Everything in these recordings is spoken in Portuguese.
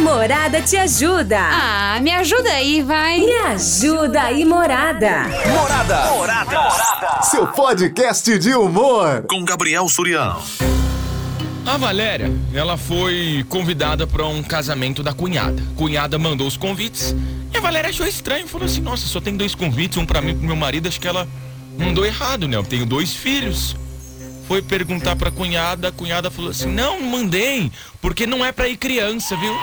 Morada te ajuda. Ah, me ajuda aí, vai. Me ajuda aí, Morada. Morada. Morada. Morada. Seu podcast de humor. Com Gabriel Surião. A Valéria, ela foi convidada para um casamento da cunhada. Cunhada mandou os convites e a Valéria achou estranho. Falou assim: Nossa, só tem dois convites, um para mim e pro meu marido. Acho que ela mandou errado, né? Eu tenho dois filhos. Foi perguntar pra cunhada, a cunhada falou assim: Não, mandei, porque não é pra ir criança, viu?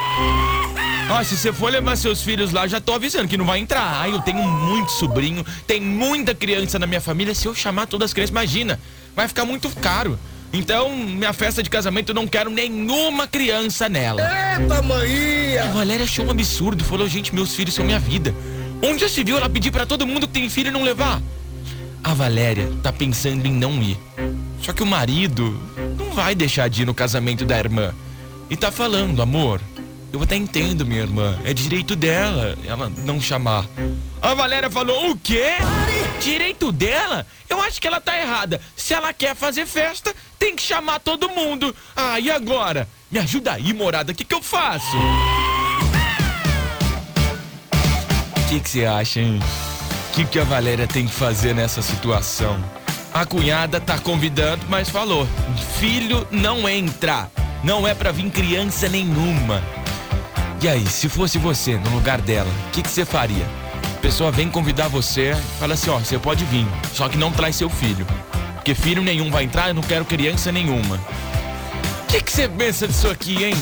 Ó, se você for levar seus filhos lá, já tô avisando que não vai entrar. Ai, eu tenho muito sobrinho, tem muita criança na minha família. Se eu chamar todas as crianças, imagina, vai ficar muito caro. Então, minha festa de casamento, eu não quero nenhuma criança nela. Eita, mãe! A Valéria achou um absurdo, falou: Gente, meus filhos são minha vida. Onde já se viu ela pedir pra todo mundo que tem filho não levar? A Valéria tá pensando em não ir. Só que o marido não vai deixar de ir no casamento da irmã. E tá falando, amor, eu até entendo minha irmã, é direito dela ela não chamar. A Valéria falou: O quê? Direito dela? Eu acho que ela tá errada. Se ela quer fazer festa, tem que chamar todo mundo. Ah, e agora? Me ajuda aí, morada, o que, que eu faço? O que você acha, hein? O que, que a Valéria tem que fazer nessa situação? A cunhada tá convidando, mas falou: filho não entra. Não é pra vir criança nenhuma. E aí, se fosse você no lugar dela, o que, que você faria? A pessoa vem convidar você, fala assim: ó, você pode vir, só que não traz seu filho. Porque filho nenhum vai entrar, eu não quero criança nenhuma. O que, que você pensa disso aqui, hein?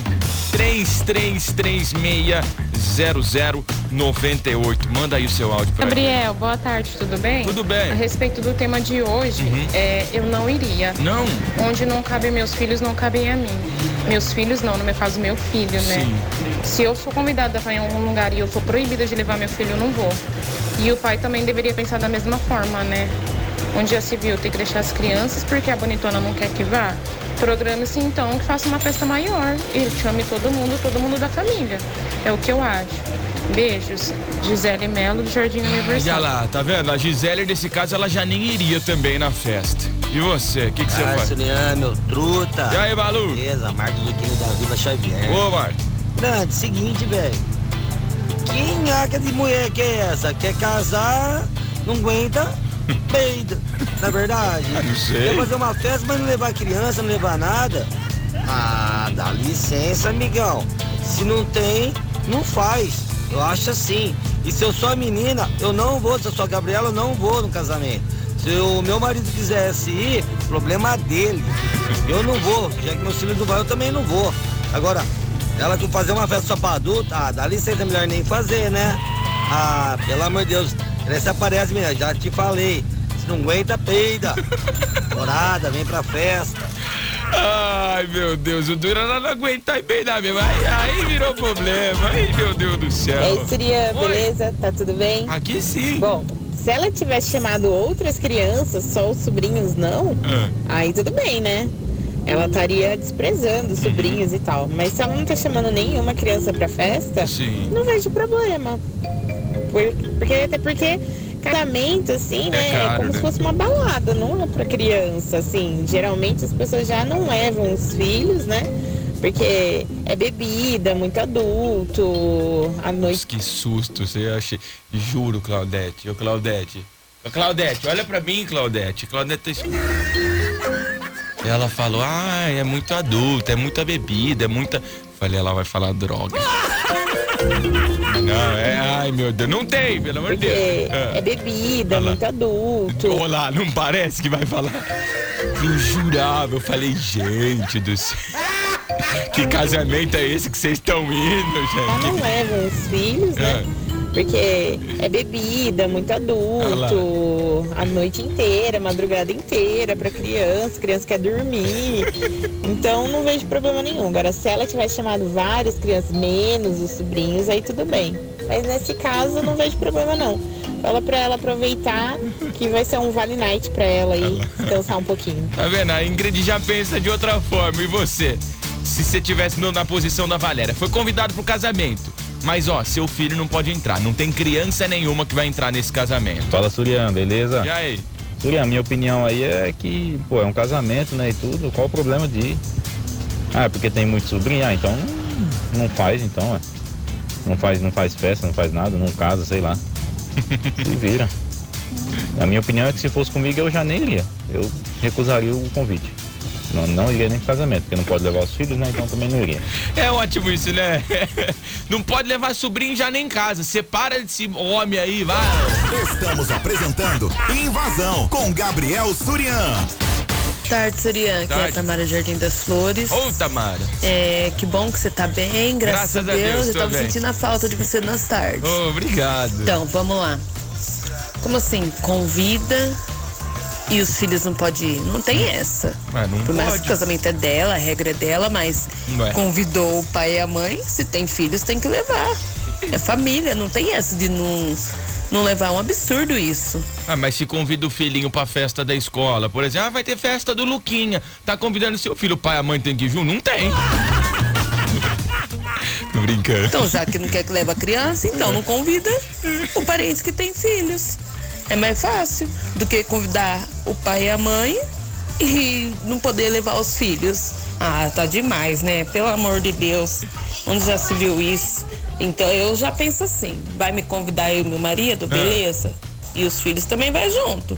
33360098. Manda aí o seu áudio pra Gabriel, boa tarde, tudo bem? Tudo bem. A respeito do tema de hoje, Uhum. é, eu não iria. Não? Onde não cabem meus filhos, não cabem a mim. Meus filhos não, no meu caso, meu filho, né? Sim. Se eu sou convidada para ir em algum lugar e eu sou proibida de levar meu filho, eu não vou. E o pai também deveria pensar da mesma forma, né? Onde já se viu, tem que deixar as crianças porque a bonitona não quer que vá. Programe-se então que faça uma festa maior e chame todo mundo, todo mundo da família. É o que eu acho. Beijos. Gisele Melo, do Jardim Olha Universal. lá, tá vendo? A Gisele, nesse caso, ela já nem iria também na festa. E você, o que, que você Ah, faz? Juliano, meu truta. E aí, Balu? Beleza, Marcos Luquini da Vila Xavier. Ô, Marcos. Grande, seguinte, velho. Que nhaca de mulher que é essa? Quer casar, não aguenta, peida. Na verdade. não sei. Quer fazer uma festa, mas não levar criança, não levar nada. Ah, dá licença, amigão. Se não tem, não faz. Eu acho assim. E se eu sou a menina, eu não vou. Se eu sou a Gabriela, eu não vou no casamento. Se o meu marido quisesse ir, problema dele. Eu não vou. Já que meus filhos não vão, eu também não vou. Agora, ela que fazer uma festa só pra adulto, ah, dá licença, é melhor nem fazer, né? Ah, pelo amor de Deus. Essa aparece, menina, já te falei. Se não aguenta, peida. Morada, vem pra festa. Ai, meu Deus, o duro era não aguentar e peidar mesmo. Aí, aí virou problema. Ai, meu Deus do céu. E aí, Surya, Oi. beleza? Tá tudo bem? Aqui sim. Bom, se ela tivesse chamado outras crianças, só os sobrinhos não, Ah, aí tudo bem, né? Ela estaria desprezando os sobrinhos e tal. Mas se ela não tá chamando nenhuma criança pra festa, sim. não vejo problema. Por- porque, até porque casamento, assim, né? É, caro, como né? se fosse uma balada, não é pra criança, assim. Geralmente as pessoas já não levam os filhos, né? Porque é bebida, muito adulto, a noite. Que susto, você acha. Juro, Claudete. Ô, Claudete. Ô, Claudete, olha pra mim, Claudete. Claudete tá... Ela falou, ah, é muito adulto, é muita bebida, é muita. Falei, ela vai falar droga. Não, é, ai meu Deus, não tem, pelo amor de Porque Deus. é bebida, Olha muito adulto. Olá, não parece que vai falar? Eu jurava, eu falei, gente do céu. Que casamento é esse que vocês estão indo, Ela não gente? leva os filhos, né? Porque é bebida, muito adulto, a noite inteira, a madrugada inteira pra criança, criança quer dormir. Então não vejo problema nenhum. Agora, se ela tivesse chamado várias crianças, menos os sobrinhos, aí tudo bem. Mas nesse caso não vejo problema não. Fala pra ela aproveitar que vai ser um vale night pra ela aí descansar um pouquinho. Tá vendo? A Ingrid já pensa de outra forma. E você? Se você tivesse na posição da Valéria, foi convidado pro casamento. Mas ó, seu filho não pode entrar. Não tem criança nenhuma que vai entrar nesse casamento. Fala Surian, beleza? E aí? Surian, minha opinião aí é que, pô, é um casamento, né, e tudo. Qual o problema de ir? Ah, é porque tem muito sobrinho? Ah, então não faz então, é. Não faz, não faz festa, não faz nada, não casa, sei lá. Se vira. A minha opinião é que se fosse comigo eu já nem iria. Eu recusaria o convite. Não, não iria nem pro casamento, porque não pode levar os filhos, né? Então também não iria. É ótimo isso, né? Não pode levar sobrinho já nem em casa. Separa desse homem aí, vai. Estamos apresentando Invasão com Gabriel Surian. tarde, Surian. Aqui é a. Tamara Jardim das Flores. Ô, Tamara. É, que bom que você tá bem, graças, Graças a Deus. Deus, Eu tava bem. sentindo a falta de você nas tardes. Ô, obrigado. Então, vamos lá. Como assim? Convida e os filhos não podem ir? Não tem essa. Mas não Por mais que pode. o casamento é dela, a regra é dela, mas é. convidou o pai e a mãe, se tem filhos, tem que levar. É família, não tem essa de não, não levar. É um absurdo isso. Ah, mas se convida o filhinho pra festa da escola, por exemplo, ah, vai ter festa do Luquinha. Tá convidando seu filho, o pai e a mãe tem que ir junto? Não tem. Tô brincando. Então, já que não quer que leve a criança, então não convida o parente que tem filhos. É mais fácil do que convidar o pai e a mãe e não poder levar os filhos. Ah, tá demais, né? Pelo amor de Deus. Onde já se viu isso? Então eu já penso assim, vai me convidar eu e meu marido, beleza? E os filhos também vai junto.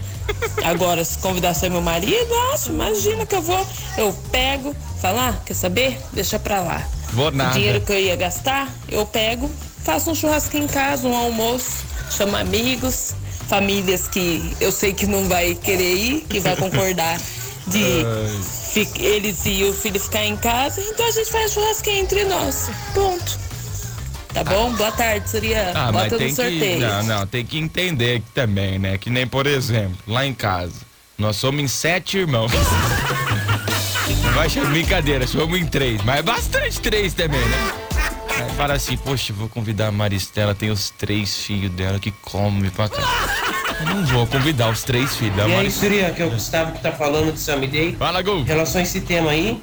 Agora, se convidar só meu marido, acho, imagina que eu vou, eu pego, falar, quer saber? Deixa pra lá. Vou O nada. dinheiro que eu ia gastar, eu pego, faço um churrasco em casa, um almoço, chamo amigos, famílias que eu sei que não vai querer ir, que vai concordar de eles e o filho ficar em casa, então a gente faz churrasquinho entre nós. Ponto. Tá bom? Boa tarde, Surian. Ah, mas Bota tem no que. sorteio. Não, não, tem que entender que também, né? Que nem, por exemplo, lá em casa, nós somos em sete irmãos. Vai chamar brincadeira, somos em três, mas é bastante três também, né? Aí fala assim, poxa, vou convidar a Maristela, tem os três filhos dela que comem pra cá. Eu não vou convidar os três filhos da E aí, Maristela. Surya, que é o Gustavo que tá falando do Sammy Day. Fala, Gol. Em relação a esse tema aí,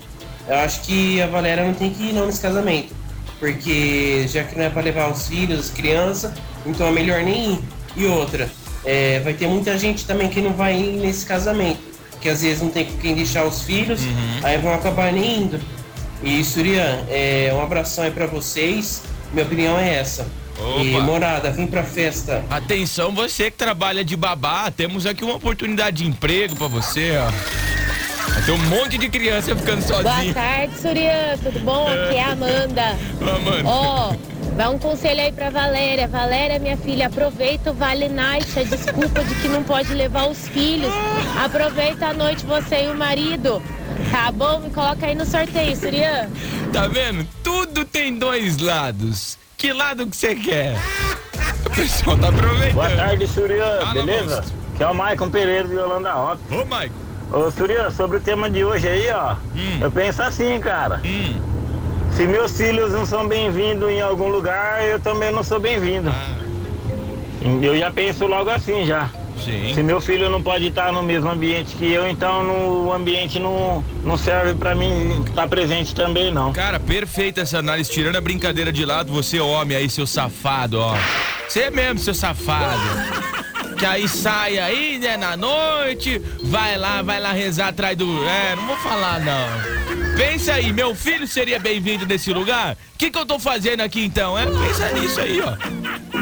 eu acho que a Valéria não tem que ir não nesse casamento. Porque já que não é pra levar os filhos, as crianças, então é melhor nem ir. E outra, é, vai ter muita gente também que não vai ir nesse casamento. Que às vezes não tem com quem deixar os filhos, aí vão acabar nem indo. E Surian, é, um abração aí pra vocês. Minha opinião é essa. E Opa. morada, vem pra festa. Atenção, você que trabalha de babá, temos aqui uma oportunidade de emprego pra você, ó. Vai ter um monte de criança ficando Boa sozinha. tarde, Surian. Tudo bom? Aqui é a Amanda. Amanda. Ó, dá um conselho aí pra Valéria. Valéria, minha filha, aproveita o Vale Night, a desculpa de que não pode levar os filhos. Aproveita a noite você e o marido. Tá bom? Me coloca aí no sorteio, Surian. Tá vendo? Tudo tem dois lados. Que lado que você quer? O pessoal tá aproveitando. Boa tarde, Surian, Fala, beleza? monstro. Que é o Maicon Pereira de Holanda Rota. Ô, Mike. Ô, Surian, sobre o tema de hoje aí, ó. Hum. Eu penso assim, cara. Hum. Se meus filhos não são bem-vindos em algum lugar, eu também não sou bem-vindo. Ah, Eu já penso logo assim, já. sim. Se meu filho não pode estar no mesmo ambiente que eu, então no, o ambiente não, não serve pra mim estar presente também, não. Cara, perfeita essa análise. Tirando a brincadeira de lado, você homem aí, seu safado, ó. Você mesmo, seu safado. Que aí sai aí, né, na noite, vai lá, vai lá rezar atrás do. É, não vou falar não. Pensa aí, meu filho seria bem-vindo nesse lugar? O que, que eu tô fazendo aqui então? É, pensa nisso aí, ó.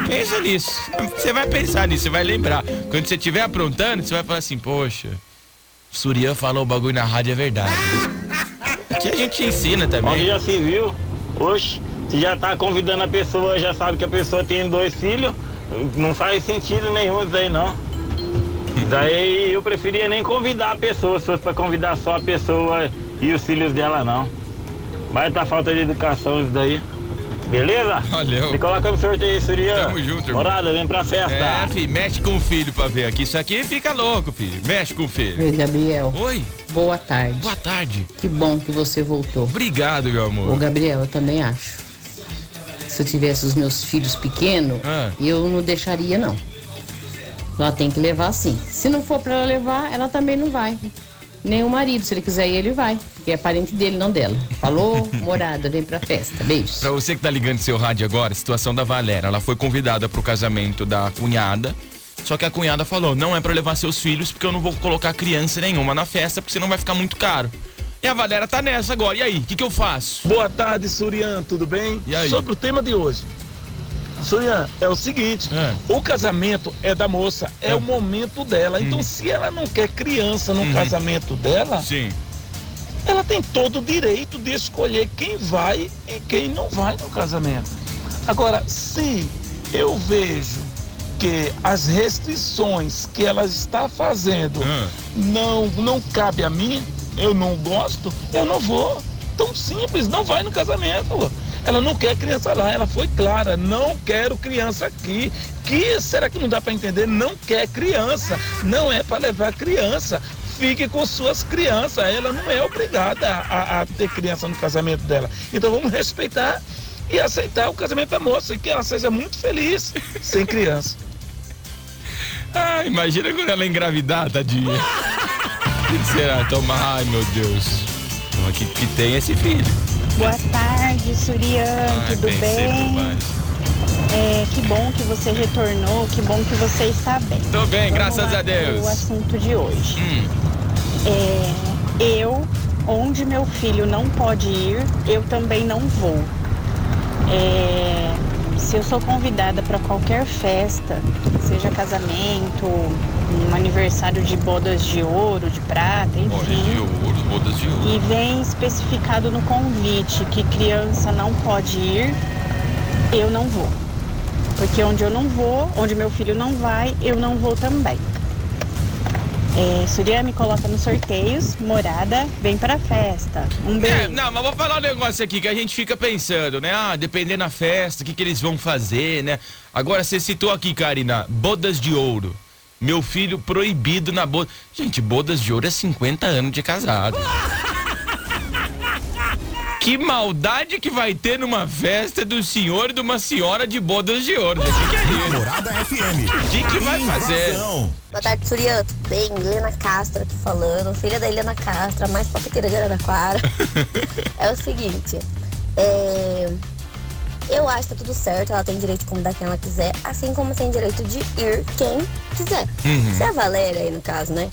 Pensa nisso. Você vai pensar nisso, você vai lembrar. Quando você estiver aprontando, você vai falar assim, poxa, Surian falou o bagulho na rádio, é verdade. Aqui a gente ensina também. já se viu, oxe, se já tá convidando a pessoa, já sabe que a pessoa tem dois filhos, não faz sentido nenhum isso aí não. Daí eu preferia nem convidar a pessoa, se fosse pra convidar só a pessoa e os filhos dela não. Vai tá falta de educação isso daí. Beleza? Valeu. Me coloca no sorteio, Surya. Tamo junto, irmão. Morada, vem pra festa. É, filho, mexe com o filho pra ver aqui. Isso aqui fica louco, filho. Mexe com o filho. Oi, Gabriel. Oi, Boa tarde. boa tarde. Que bom que você voltou. Obrigado, meu Ô, amor. Gabriel, eu também acho. Se eu tivesse os meus filhos pequenos, Ah. eu não deixaria, não. Ela tem que levar sim. Se não for pra ela levar, ela também não vai. Nem o marido, se ele quiser ir, ele vai. Porque é parente dele, não dela. Falou, morada, vem pra festa. Beijos. Pra você que tá ligando seu rádio agora, situação da Valéria. Ela foi convidada pro casamento da cunhada. Só que a cunhada falou: não é pra levar seus filhos, porque eu não vou colocar criança nenhuma na festa, porque senão vai ficar muito caro. E a Valéria tá nessa agora. E aí, o que, que eu faço? Boa tarde, Surian, tudo bem? E aí? Sobre o tema de hoje. Surian, é o seguinte, É. o casamento é da moça, é, o momento dela. Então, se ela não quer criança no Uhum. casamento dela, Sim. ela tem todo o direito de escolher quem vai e quem não vai no casamento. Agora, se eu vejo que as restrições que ela está fazendo Ah. não, não cabe a mim, eu não gosto, eu não vou. Tão simples, não vai no casamento. Ela não quer criança lá, ela foi clara, não quero criança aqui. Que será que não dá para entender? Não quer criança, não é para levar criança. Fique com suas crianças, ela não é obrigada a, a ter criança no casamento dela. Então vamos respeitar e aceitar o casamento da moça e que ela seja muito feliz sem criança. Ah, imagina quando ela engravidar, tadinha. O que será? Toma, ai meu Deus. Então, Que, que tem esse filho. Boa tarde, Surian, Ai, tudo bem bem? É, que bom que você retornou, que bom que você está bem. Tô bem, Vamos graças a Deus. pro assunto de hoje. Hum. É, eu, onde meu filho não pode ir, eu também não vou. É, se eu sou convidada para qualquer festa, seja casamento, um aniversário de bodas de ouro, de prata, Bodas de enfim. ouro, bodas de ouro. E vem especificado no convite que criança não pode ir, eu não vou. Porque onde eu não vou, onde meu filho não vai, eu não vou também. É, Surya me coloca nos sorteios, morada, vem pra festa. Um É, beijo. não, mas vou falar um negócio aqui que a gente fica pensando, né? Ah, dependendo da festa, o que, que eles vão fazer, né? Agora, você citou aqui, Karina, bodas de ouro. Meu filho proibido na boda. Gente, bodas de ouro é 50 anos de casado. Que maldade que vai ter numa festa do senhor e de uma senhora de bodas de ouro. O que, que é isso? Morada FM. O que, que vai fazer? Boa tarde, Surian. Tudo bem? Helena Castro aqui falando. Filha da Helena Castro, a mais palpiteira de Araraquara. é o seguinte. é, Eu acho que tá tudo certo. Ela tem direito de convidar quem ela quiser. Assim como tem direito de ir quem quiser. Uhum. Se a Valéria aí, no caso, né?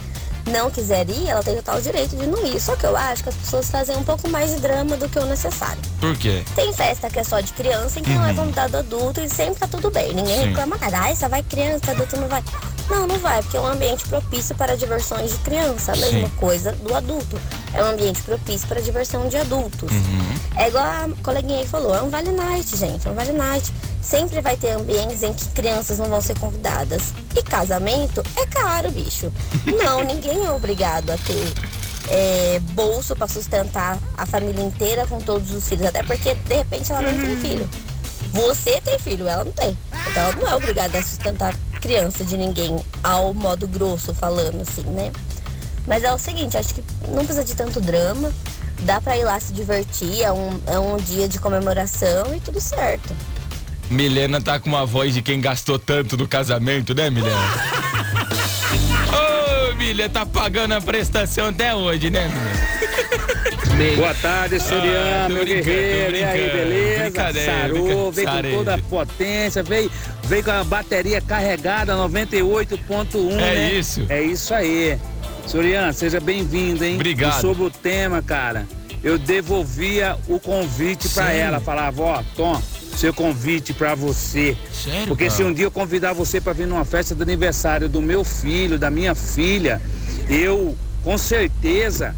Não quiser ir, ela tem total direito de não ir. Só que eu acho que as pessoas fazem um pouco mais de drama do que o necessário. Por quê? Tem festa que é só de criança, em que não é convidado adulto e sempre tá tudo bem. Ninguém Sim. reclama nada. Ai, só vai criança, adulto não vai. Não, não vai, porque é um ambiente propício para diversões de criança. A mesma Sim. coisa do adulto. É um ambiente propício para diversão de adultos. É igual a coleguinha aí falou, é um vale night, gente, é um vale night. Sempre vai ter ambientes em que crianças não vão ser convidadas. E casamento é caro, bicho. Não, ninguém é obrigado a ter é, bolso para sustentar a família inteira com todos os filhos. Até porque, de repente, ela não tem filho. Você tem filho, ela não tem. Então ela não é obrigada a sustentar criança de ninguém, ao modo grosso falando, assim, né? Mas é o seguinte, acho que não precisa de tanto drama. Dá pra ir lá se divertir, é um, é um dia de comemoração e tudo certo. Milena tá com uma voz de quem gastou tanto no casamento, né, Milena? Ô, Milena, tá pagando a prestação até hoje, né, Milena? Boa tarde, Surian, Ah, meu guerreiro. E aí, beleza? Sarou, veio com toda a potência, veio, veio com a bateria carregada 98.1. É né? isso. É isso aí. Surian, seja bem-vindo, hein? Obrigado. E sobre o tema, cara, eu devolvia o convite pra Sério? ela. Falava, ó, Tom, seu convite pra você. Sério, Porque cara? se um dia eu convidar você pra vir numa festa de aniversário do meu filho, da minha filha, eu com certeza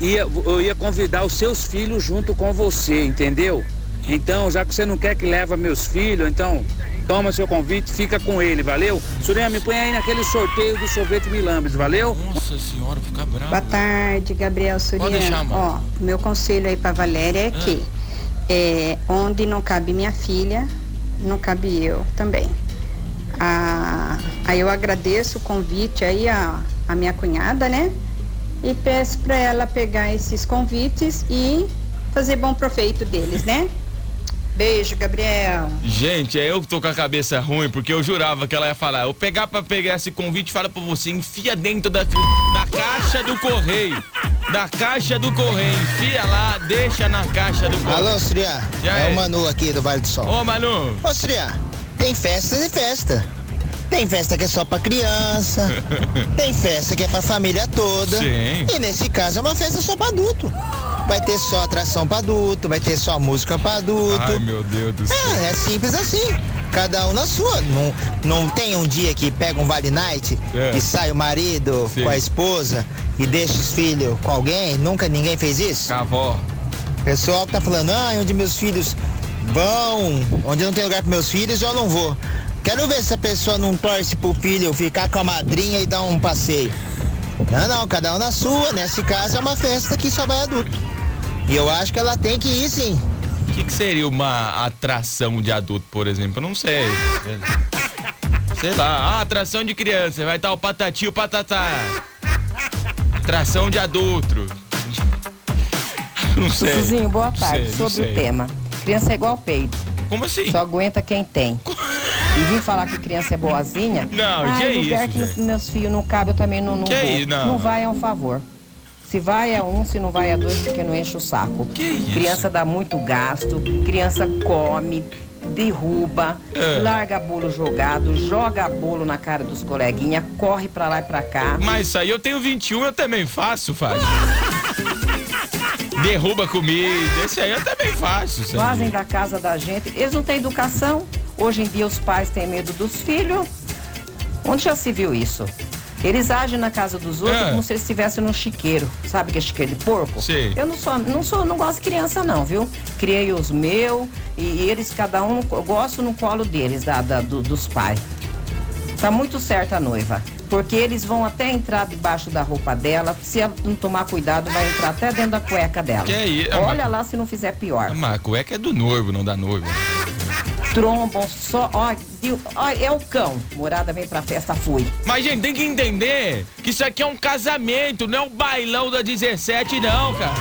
ia, eu ia convidar os seus filhos junto com você, entendeu? Então, já que você não quer que leva meus filhos, então toma seu convite, fica com ele, valeu? Surya, me põe aí naquele sorteio do sorvete Milambres, valeu? Nossa senhora, fica bravo. Boa tarde, Gabriel Pode deixar, amor. Ó, meu conselho aí pra Valéria é que é, onde não cabe minha filha, não cabe eu também. Ah, aí eu agradeço o convite aí a, a minha cunhada, né? E peço pra ela pegar esses convites e fazer bom proveito deles, né? Beijo, Gabriel. Gente, é eu que tô com a cabeça ruim, porque eu jurava que ela ia falar. Eu pegar pra pegar esse convite, fala pra você, enfia dentro da, da caixa do correio. Da caixa do correio. Enfia lá, deixa na caixa do correio. Alô, Suriá. E É aí? o Manu aqui do Vale do Sol. Ô, Manu. Ô, tem festa de festa. Tem festa que é só pra criança, tem festa que é pra família toda. Sim. E nesse caso é uma festa só pra adulto. Vai ter só atração pra adulto, vai ter só música pra adulto. Ai, meu Deus do céu. É, é simples assim. Cada um na sua. Não, não tem um dia que pega um Vale Night É. e sai o marido Sim. com a esposa e deixa os filhos com alguém? Nunca ninguém fez isso? Avó. Pessoal que tá falando, ah, onde meus filhos vão, onde não tem lugar para meus filhos, eu não vou. Quero ver se a pessoa não torce pro filho ficar com a madrinha e dar um passeio. Não, não, cada um na sua. Nesse caso é uma festa que só vai adulto. E eu acho que ela tem que ir sim. O que, que seria uma atração de adulto, por exemplo? Eu não sei. Sei lá. Ah, atração de criança. Vai estar o patati e o patatá. Atração de adulto. Não sei. Vizinho, boa Não tarde. sei, não Sobre sei. o tema. Criança é igual peito. Como assim? Só aguenta quem tem. E vir falar que criança é boazinha. Não, ah, que é lugar isso, que meus filhos não cabem, eu também não, não Que vou. isso, não. vai é um favor. Se vai é um, se não vai é dois, porque não enche o saco. Criança dá muito gasto, criança come, derruba, É. larga bolo jogado, joga bolo na cara dos coleguinhas, corre pra lá e pra cá. Mas isso aí eu tenho 21, eu também faço, faz. Derruba comida. Esse aí eu também faço. Fazem da casa da gente. Eles não têm educação. Hoje em dia os pais têm medo dos filhos. Onde já se viu isso? Eles agem na casa dos outros É. como se eles estivessem no chiqueiro. Sabe que é chiqueiro de porco? Sim. Eu não sou, não sou, não gosto de criança não, viu? Criei os meus e eles, cada um, eu gosto no colo deles, da, da- do- dos pais. Tá muito certa a noiva. Porque eles vão até entrar debaixo da roupa dela. Se ela não tomar cuidado, vai entrar até dentro da cueca dela. Que isso? Olha lá se não fizer pior. Mas a cueca é do noivo, não da noiva. Trombam só. Ó? Ó, é o cão. Morada vem pra festa, fui. Mas, gente, tem que entender que isso aqui é um casamento, não é um bailão da 17, não, cara.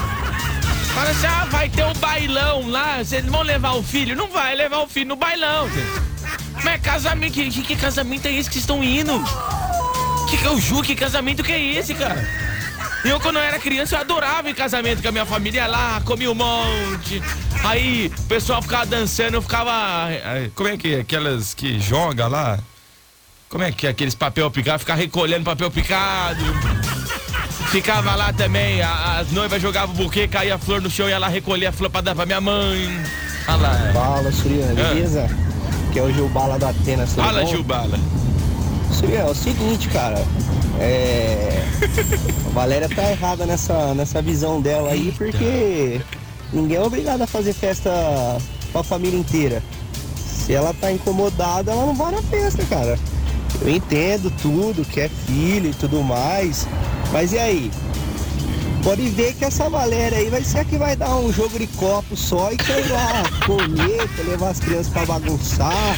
Fala assim, ah, vai ter um bailão lá, vocês vão levar o filho? Não vai levar o filho no bailão, gente. Mas é casamento, que, que casamento é esse que vocês estão indo? Que que que casamento que é esse, cara? Eu, quando eu era criança, eu adorava em casamento com a minha família ia lá, comia um monte. Aí o pessoal ficava dançando, eu ficava. eh, Como é que é? Aquelas que joga lá? Como é que é aqueles papel picado? Ficar recolhendo papel picado. Ficava lá também, as noivas jogavam o buquê, caía a flor no chão e ia lá recolher a flor pra dar pra minha mãe. Olha lá. Fala, Suriana, beleza? Que é o Gilbala do Atenas, Fala? Gilbala. É o seguinte, cara. É. A Valéria tá errada nessa, nessa visão dela aí, porque ninguém é obrigado a fazer festa pra família inteira. Se ela tá incomodada, ela não vai na festa, cara. Eu entendo tudo, que é filho e tudo mais. Mas e aí? Pode ver que essa Valéria aí vai ser a que vai dar um jogo de copo só e quer ir lá comer, quer levar as crianças pra bagunçar.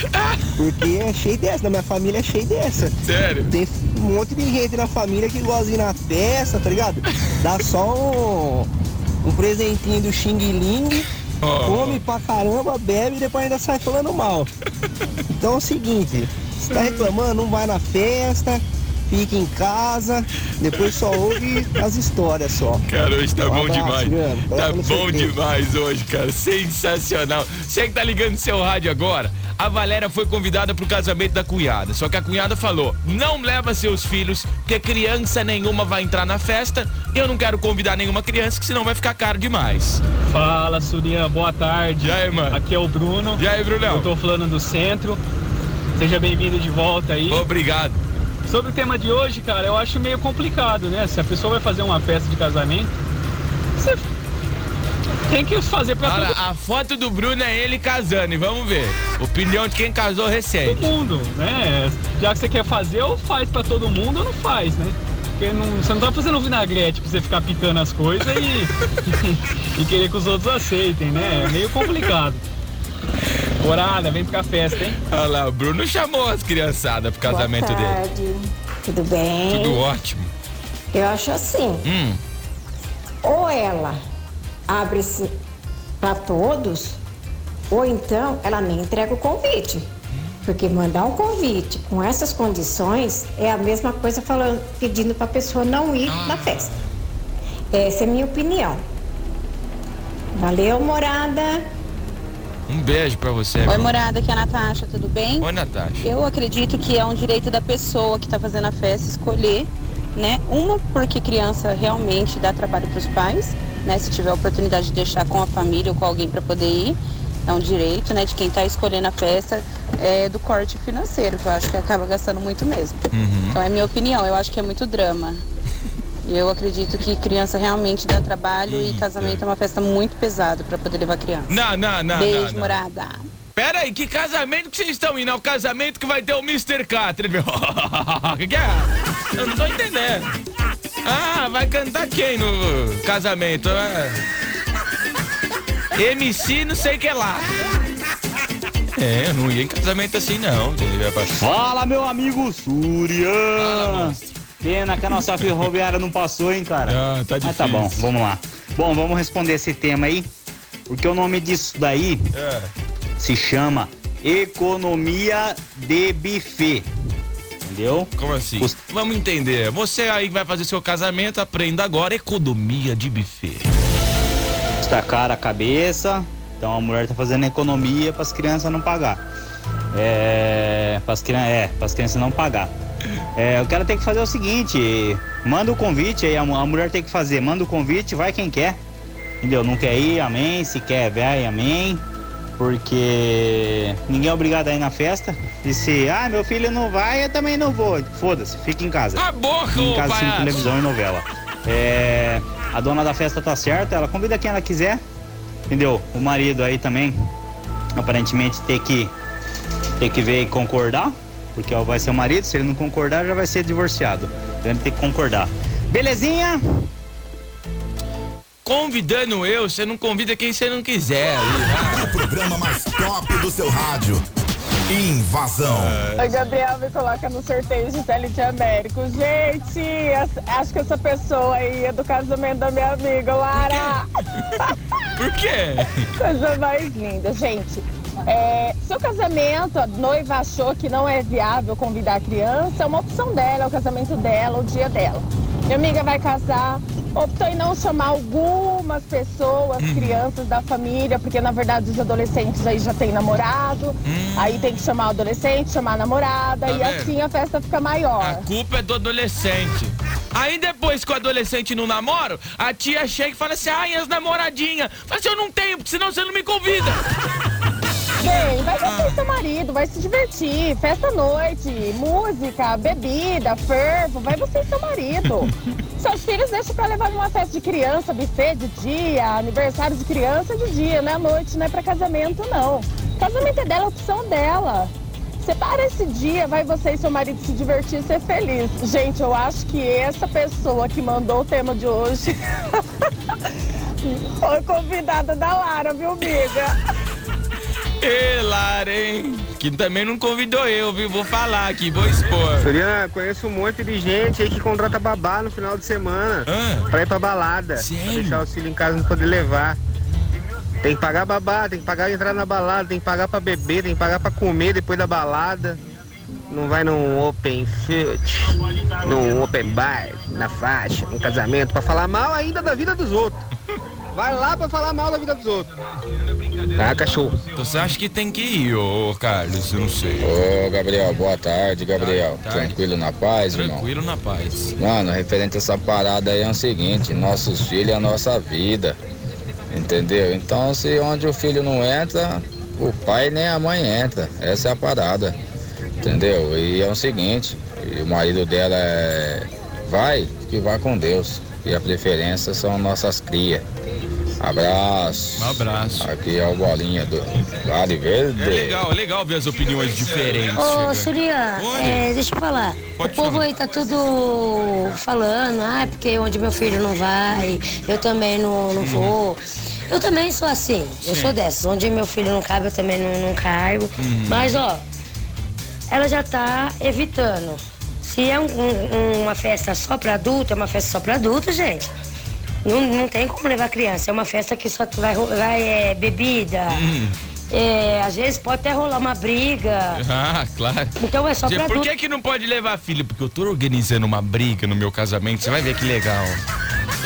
Porque é cheio dessa, na minha família é cheio dessa. Sério? Tem um monte de gente na família que gosta de ir na festa, tá ligado? Dá só um, um presentinho do Xing Ling, come pra caramba, bebe e depois ainda sai falando mal. Então é o seguinte, você tá reclamando, não vai na festa, fica em casa, depois só ouve as histórias só. Cara, hoje tá Um bom abraço, demais. Juliano. Tá bom sorteio. demais hoje, cara. Sensacional. Você que tá ligando seu rádio agora, a Valéria foi convidada pro casamento da cunhada. Só que a cunhada falou: não leva seus filhos, porque criança nenhuma vai entrar na festa. Eu não quero convidar nenhuma criança, que senão vai ficar caro demais. Fala, Surian, boa tarde. E aí, mano? Aqui é o Bruno. E aí, Brunão? Eu tô falando do centro. Seja bem-vindo de volta aí. Obrigado. Sobre o tema de hoje, cara, eu acho meio complicado, né? Se a pessoa vai fazer uma festa de casamento, você tem que fazer pra Olha, todo a foto do Bruno é ele casando, e vamos ver. Opinião de quem casou recente. mundo, né? Já que você quer fazer, ou faz pra todo mundo ou não faz, né? Porque não, você não tá fazendo vinagrete pra você ficar picando as coisas e, e querer que os outros aceitem, né? É meio complicado. Morada, vem pra festa, hein? Olha lá, o Bruno chamou as criançadas pro casamento Boa dele. tarde. Tudo bem? Tudo ótimo. Eu acho assim, Hum. ou ela abre-se para todos, ou então ela nem entrega o convite. Porque mandar um convite com essas condições é a mesma coisa falando, pedindo para a pessoa não ir na festa. Essa é a minha opinião. Valeu, morada. Um beijo pra você. Oi, meu. morada, aqui é a Natasha, tudo bem? Oi, Natasha. Eu acredito que é um direito da pessoa que está fazendo a festa escolher, né? Uma, porque criança realmente dá trabalho para os pais, né? Se tiver a oportunidade de deixar com a família ou com alguém para poder ir, é um direito, né? De quem está escolhendo a festa, é do corte financeiro, que eu acho que acaba gastando muito mesmo. Então é minha opinião, eu acho que é muito drama. Eu acredito que criança realmente dá trabalho e casamento é uma festa muito pesada para poder levar criança. Não, não, não. Beijo, não, não. morada. Pera aí, que casamento que vocês estão indo? É o casamento que vai ter o Mr. Catra, meu. que que é? Eu não tô entendendo. Ah, vai cantar quem no casamento? É... MC não sei que lá. É, eu não ia em casamento assim não. Fala, meu amigo Surya! Pena que a nossa ferroviária não passou, hein, cara? Ah, tá Mas tá bom, difícil. vamos lá. Bom, vamos responder esse tema aí, porque o nome disso daí É. se chama economia de buffet. Entendeu? Como assim? Vamos entender. Você aí que vai fazer seu casamento, aprenda agora economia de buffet. Está cara a cabeça, então a mulher tá fazendo economia para as crianças não pagar. É, para as crianças, é, para as crianças não pagar. É, o cara tem que fazer o seguinte, manda o convite aí, a, a mulher tem que fazer, manda o convite, vai quem quer. Entendeu? Não quer ir, amém. Se quer, vai, amém. Porque ninguém é obrigado a ir na festa. E se, ah, meu filho não vai, eu também não vou. Foda-se, fica em casa. A boca, Fica em casa assistindo palhaço. televisão e novela. É, a dona da festa tá certa, ela convida quem ela quiser. Entendeu? O marido aí também, aparentemente, tem que, tem que ver e concordar. Porque vai ser o marido, se ele não concordar, já vai ser divorciado. Então ele tem que concordar. Belezinha? Convidando eu, você não convida quem você não quiser. O programa mais top do seu rádio. Invasão. Oi, Gabriel, me coloca no sorteio de Telite Américo. Gente, acho que essa pessoa aí é do casamento da minha amiga, Lara. Por quê? Coisa mais linda, gente. É, seu casamento, a noiva achou que não é viável convidar a criança, é uma opção dela, é o casamento dela, o dia dela. Minha amiga vai casar, optou em não chamar algumas pessoas, crianças da família, porque na verdade os adolescentes aí já têm namorado, aí tem que chamar o adolescente, chamar a namorada, Tá e assim a festa fica maior. A culpa é do adolescente. Aí depois que o adolescente não namora, a tia chega e fala assim, ai, as namoradinhas. Fala assim, eu não tenho, porque senão você não me convida. Vem, vai você e seu marido, vai se divertir, festa à noite, música, bebida, fervo, vai você e seu marido. Seus filhos deixam pra levar numa festa de criança, buffet de dia, aniversário de criança de dia, não é à noite, não é pra casamento não. Casamento é dela, é opção dela. Separa esse dia, vai você e seu marido se divertir e ser feliz. Gente, eu acho que essa pessoa que mandou o tema de hoje foi convidada da Lara, viu, amiga? Hein? Que também não convidou eu, viu? Vou falar aqui, vou expor. Soriana, conheço um monte de gente aí que contrata babá no final de semana pra ir pra balada. Pra deixar os filhos em casa não poder levar. Tem que pagar babá, tem que pagar a entrada na balada, tem que pagar pra beber, tem que pagar pra comer depois da balada. Não vai num open field, num open bar, na faixa, num casamento, pra falar mal ainda da vida dos outros. Vai lá pra falar mal da vida dos outros. Ah, cachorro. Você acha que tem que ir, ô Carlos? Eu não sei. Ô, Gabriel, boa tarde, Gabriel. Tranquilo na paz, irmão? Tranquilo na paz. Mano, referente a essa parada aí é o seguinte, nossos filhos é a nossa vida. Entendeu? Então se onde o filho não entra, o pai nem a mãe entra. Essa é a parada. Entendeu? E é o seguinte, o marido dela é. Vai, que vai com Deus. E a preferência são nossas crias. Abraço. Um abraço. Aqui é o Bolinha do Vale Verde. É legal, é legal ver as opiniões diferentes. Ô. Surya, é, deixa eu falar. Pode o povo falar. aí tá tudo falando, ah, porque onde meu filho não vai, eu também não, não vou. Eu também sou assim, eu Sim. sou dessas. Onde meu filho não cabe, eu também não, não caibo. Uhum. Mas, ó, ela já tá evitando. Se é um- um- uma festa só pra adulto, é uma festa só pra adulto, gente. Não, não tem como levar criança. É uma festa que só vai, vai é, bebida. Hum. É, às vezes pode até rolar uma briga. Ah, claro. Então é só Gente, pra Por adulto. que, que não pode levar filho? Porque eu tô organizando uma briga no meu casamento. Você vai ver que legal.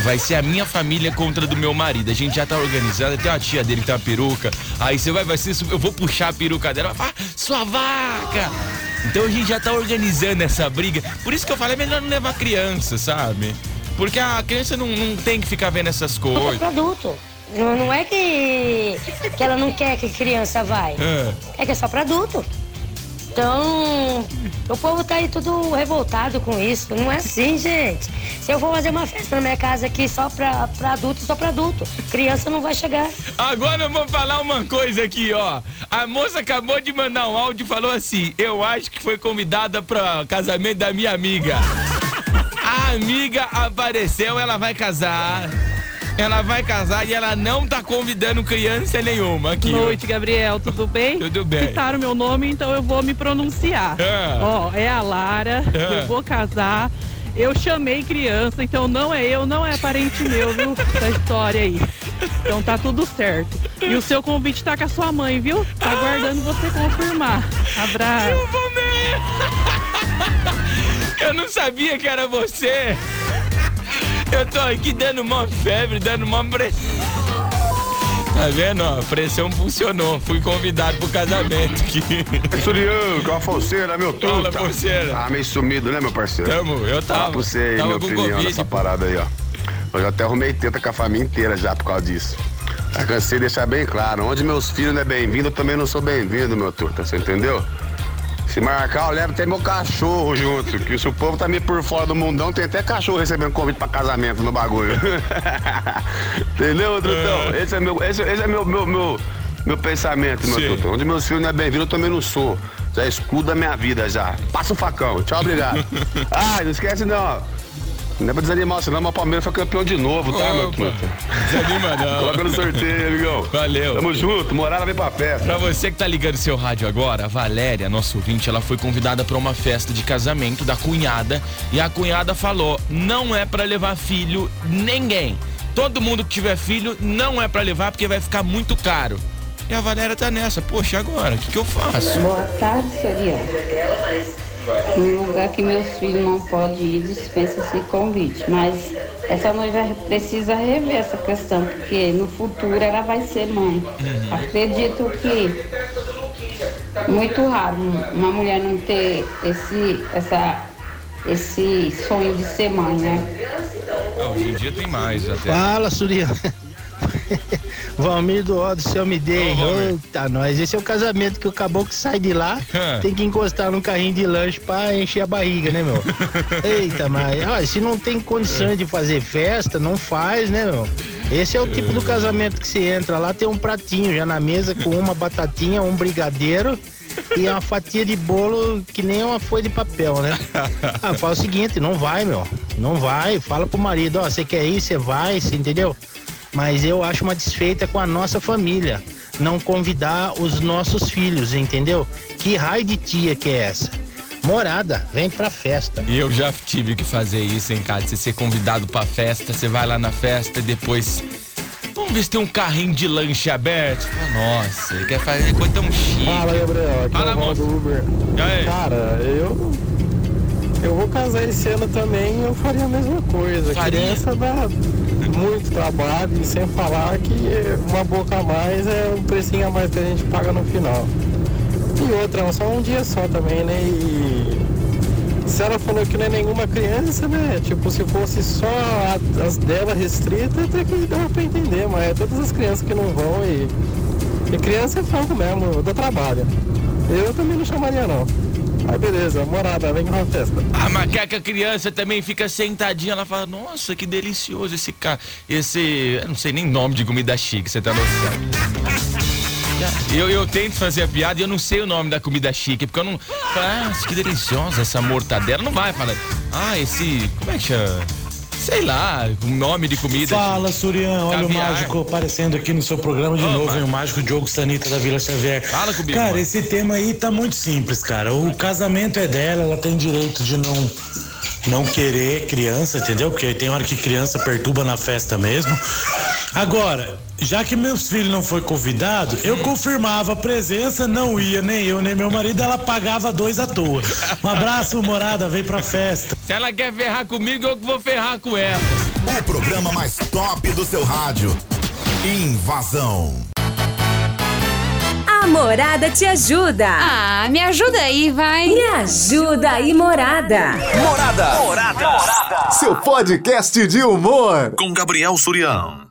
vai ser a minha família contra do meu marido. A gente já tá organizando, tem uma tia dele que tem uma peruca. Aí você vai, vai ser, eu vou puxar a peruca dela, vai falar, sua vaca! Então a gente já tá organizando essa briga. Por isso que eu falei, é melhor não levar criança, sabe? Porque a criança não, não tem que ficar vendo essas coisas. Pra adulto. Não, não é que, que ela não quer que criança vai. É. É que é só pra adulto. Então, o povo tá aí tudo revoltado com isso. Não é assim, gente. Se eu for fazer uma festa na minha casa aqui só pra, pra adulto, só pra adulto. Criança não vai chegar. Agora eu vou falar uma coisa aqui, ó. A moça acabou de mandar um áudio e falou assim: Eu acho que foi convidada para casamento da minha amiga. A amiga apareceu, ela vai casar. Ela vai casar e ela não tá convidando criança nenhuma aqui. ó. Noite, Gabriel, tudo bem? Tudo bem. Citaram meu nome, então eu vou me pronunciar. Ah. Ó, é a Lara, Ah. eu vou casar. Eu chamei criança, então não é eu, não é parente meu, viu? Essa história aí. Então tá tudo certo. E o seu convite tá com a sua mãe, viu? Tá aguardando você confirmar. Abraço. Eu não sabia que era você. Eu tô aqui dando uma febre, dando uma pressão. Tá vendo? ó? A pressão funcionou. Fui convidado pro casamento aqui. Surian, com a Fonseira, meu Fala, truta. Fonseira. Ah, meio sumido, né, meu parceiro? Tamo, eu tava. Fala pra você aí, minha opinião nessa parada aí, ó. Eu já até arrumei teta com a família inteira já por causa disso. Já cansei de deixar bem claro, onde meus filhos não é bem-vindo, eu também não sou bem-vindo, meu truta, você entendeu? Se marcar, eu levo até meu cachorro junto, que se o povo tá meio por fora do mundão, tem até cachorro recebendo convite pra casamento no bagulho. entendeu, trutão? Esse é meu, esse, esse é meu, meu, meu, meu pensamento, meu Sim. truta. Onde meus filhos não é bem-vindo, eu também não sou. Já escuda a minha vida já. Passa o facão. Tchau, obrigado. ah, não esquece não. Não é pra desanimar, senão o Palmeiras foi campeão de novo, tá, meu truta? Desanima não. Coloca no sorteio, amigão. Valeu. Tamo junto, morada vem pra festa. Pra você que tá ligando seu rádio agora, a Valéria, nossa ouvinte, ela foi convidada pra uma festa de casamento da cunhada e a cunhada falou: não é pra levar filho ninguém. Todo mundo que tiver filho não é pra levar porque vai ficar muito caro. E a Valéria tá nessa. Poxa, agora, o que, que eu faço? Boa tarde, Soriano. Num lugar que meus filhos não podem ir, dispensa esse convite. Mas essa noiva precisa rever essa questão, porque no futuro ela vai ser mãe. Acredito que muito raro uma mulher não ter esse, essa, esse sonho de ser mãe, né? Ah, hoje em dia tem mais até. Fala, Suriano. Valmir do Ó do Céu me dei. Eita, nós. Esse é o casamento que o caboclo sai de lá, É. tem que encostar num carrinho de lanche pra encher a barriga, né, meu? Eita, mas olha, se não tem condição de fazer festa, não faz, né, meu? Esse é o tipo do casamento que você entra lá, tem um pratinho já na mesa com uma batatinha, um brigadeiro e uma fatia de bolo que nem uma folha de papel, né? Ah, fala o seguinte, não vai, meu. Não vai. Fala pro marido, ó, você quer ir, você vai, você entendeu? Mas eu acho uma desfeita com a nossa família. Não convidar os nossos filhos, entendeu? Que raio de tia que é essa? Morada, vem pra festa. E eu já tive que fazer isso em casa. Você ser convidado pra festa, você vai lá na festa e depois. Vamos ver se tem um carrinho de lanche aberto. Nossa, ele quer fazer coisa tão chique. Fala, Gabriel. Aqui Fala, é moço. do Uber. E? Cara, eu. Eu vou casar esse ano também eu faria a mesma coisa. Faria? Criança dá muito trabalho e sem falar que uma boca a mais é um precinho a mais que a gente paga no final. E outra, é só um dia só também, né? E se ela falou que não é nenhuma criança, né? Tipo, se fosse só a- as dela restritas, até que dava pra entender, mas é todas as crianças que não vão e. E criança é fogo mesmo, dá trabalho. Eu também não chamaria não. Aí beleza, morada, vem pra festa. A macaca criança também fica sentadinha, ela fala, nossa, que delicioso esse cara. Esse. Eu não sei nem nome de comida chique, você tá noção. Eu, eu tento fazer a piada e eu não sei o nome da comida chique, porque eu não. Ah, que deliciosa essa mortadela. Não vai falar. Ah, esse. Como é que chama? Sei lá, o nome de comida. Fala, Surian, olha Caviar. o mágico aparecendo aqui no seu programa de Ô, novo, hein? O mágico Diogo Sanita da Vila Xavier. Fala comigo, Cara, mano. esse tema aí tá muito simples, cara. O casamento é dela, ela tem direito de não não querer criança, entendeu? Porque tem hora que criança perturba na festa mesmo. Agora, já que meus filhos não foi convidado, eu confirmava a presença, não ia nem eu nem meu marido, ela pagava dois à toa. Um abraço, morada, vem pra festa. Se ela quer ferrar comigo, eu que vou ferrar com ela. O programa mais top do seu rádio. Invasão. A Morada te ajuda. Ah, me ajuda aí, vai. Me ajuda aí, Morada. Morada. Morada. morada. Seu podcast de humor. Com Gabriel Surião.